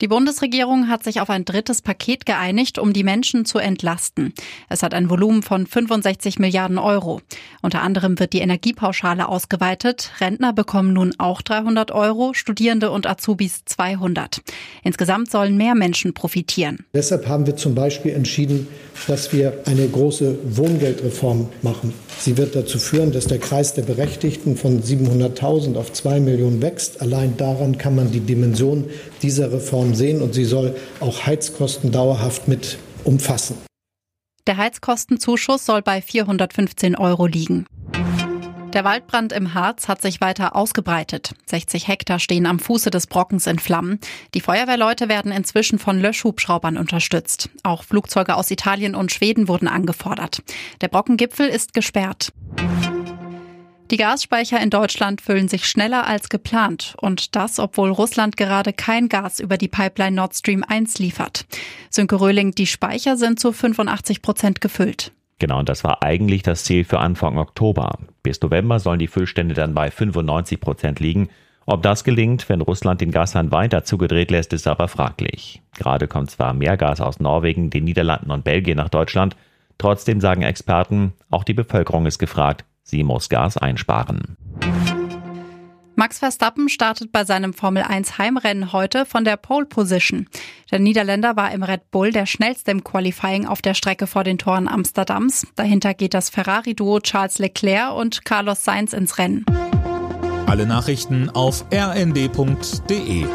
Die Bundesregierung hat sich auf ein drittes Paket geeinigt, um die Menschen zu entlasten. Es hat ein Volumen von 65 Milliarden Euro. Unter anderem wird die Energiepauschale ausgeweitet. Rentner bekommen nun auch 300 Euro, Studierende und Azubis 200. Insgesamt sollen mehr Menschen profitieren. Deshalb haben wir zum Beispiel entschieden, dass wir eine große Wohngeldreform machen. Sie wird dazu führen, dass der Kreis der Berechtigten von 700.000 auf 2 Millionen wächst. Allein daran kann man die Dimension dieser Reform sehen und sie soll auch Heizkosten dauerhaft mit umfassen. Der Heizkostenzuschuss soll bei 415 Euro liegen. Der Waldbrand im Harz hat sich weiter ausgebreitet. 60 Hektar stehen am Fuße des Brockens in Flammen. Die Feuerwehrleute werden inzwischen von Löschhubschraubern unterstützt. Auch Flugzeuge aus Italien und Schweden wurden angefordert. Der Brockengipfel ist gesperrt. Die Gasspeicher in Deutschland füllen sich schneller als geplant und das, obwohl Russland gerade kein Gas über die Pipeline Nord Stream 1 liefert. Sönke Röhling, die Speicher sind zu 85 Prozent gefüllt. Genau, und das war eigentlich das Ziel für Anfang Oktober. Bis November sollen die Füllstände dann bei 95 Prozent liegen. Ob das gelingt, wenn Russland den Gashahn weiter zugedreht lässt, ist aber fraglich. Gerade kommt zwar mehr Gas aus Norwegen, den Niederlanden und Belgien nach Deutschland. Trotzdem sagen Experten, auch die Bevölkerung ist gefragt, Sie muss Gas einsparen. Max Verstappen startet bei seinem Formel 1 Heimrennen heute von der Pole Position. Der Niederländer war im Red Bull der schnellste im Qualifying auf der Strecke vor den Toren Amsterdams. Dahinter geht das Ferrari-Duo Charles Leclerc und Carlos Sainz ins Rennen. Alle Nachrichten auf rnd.de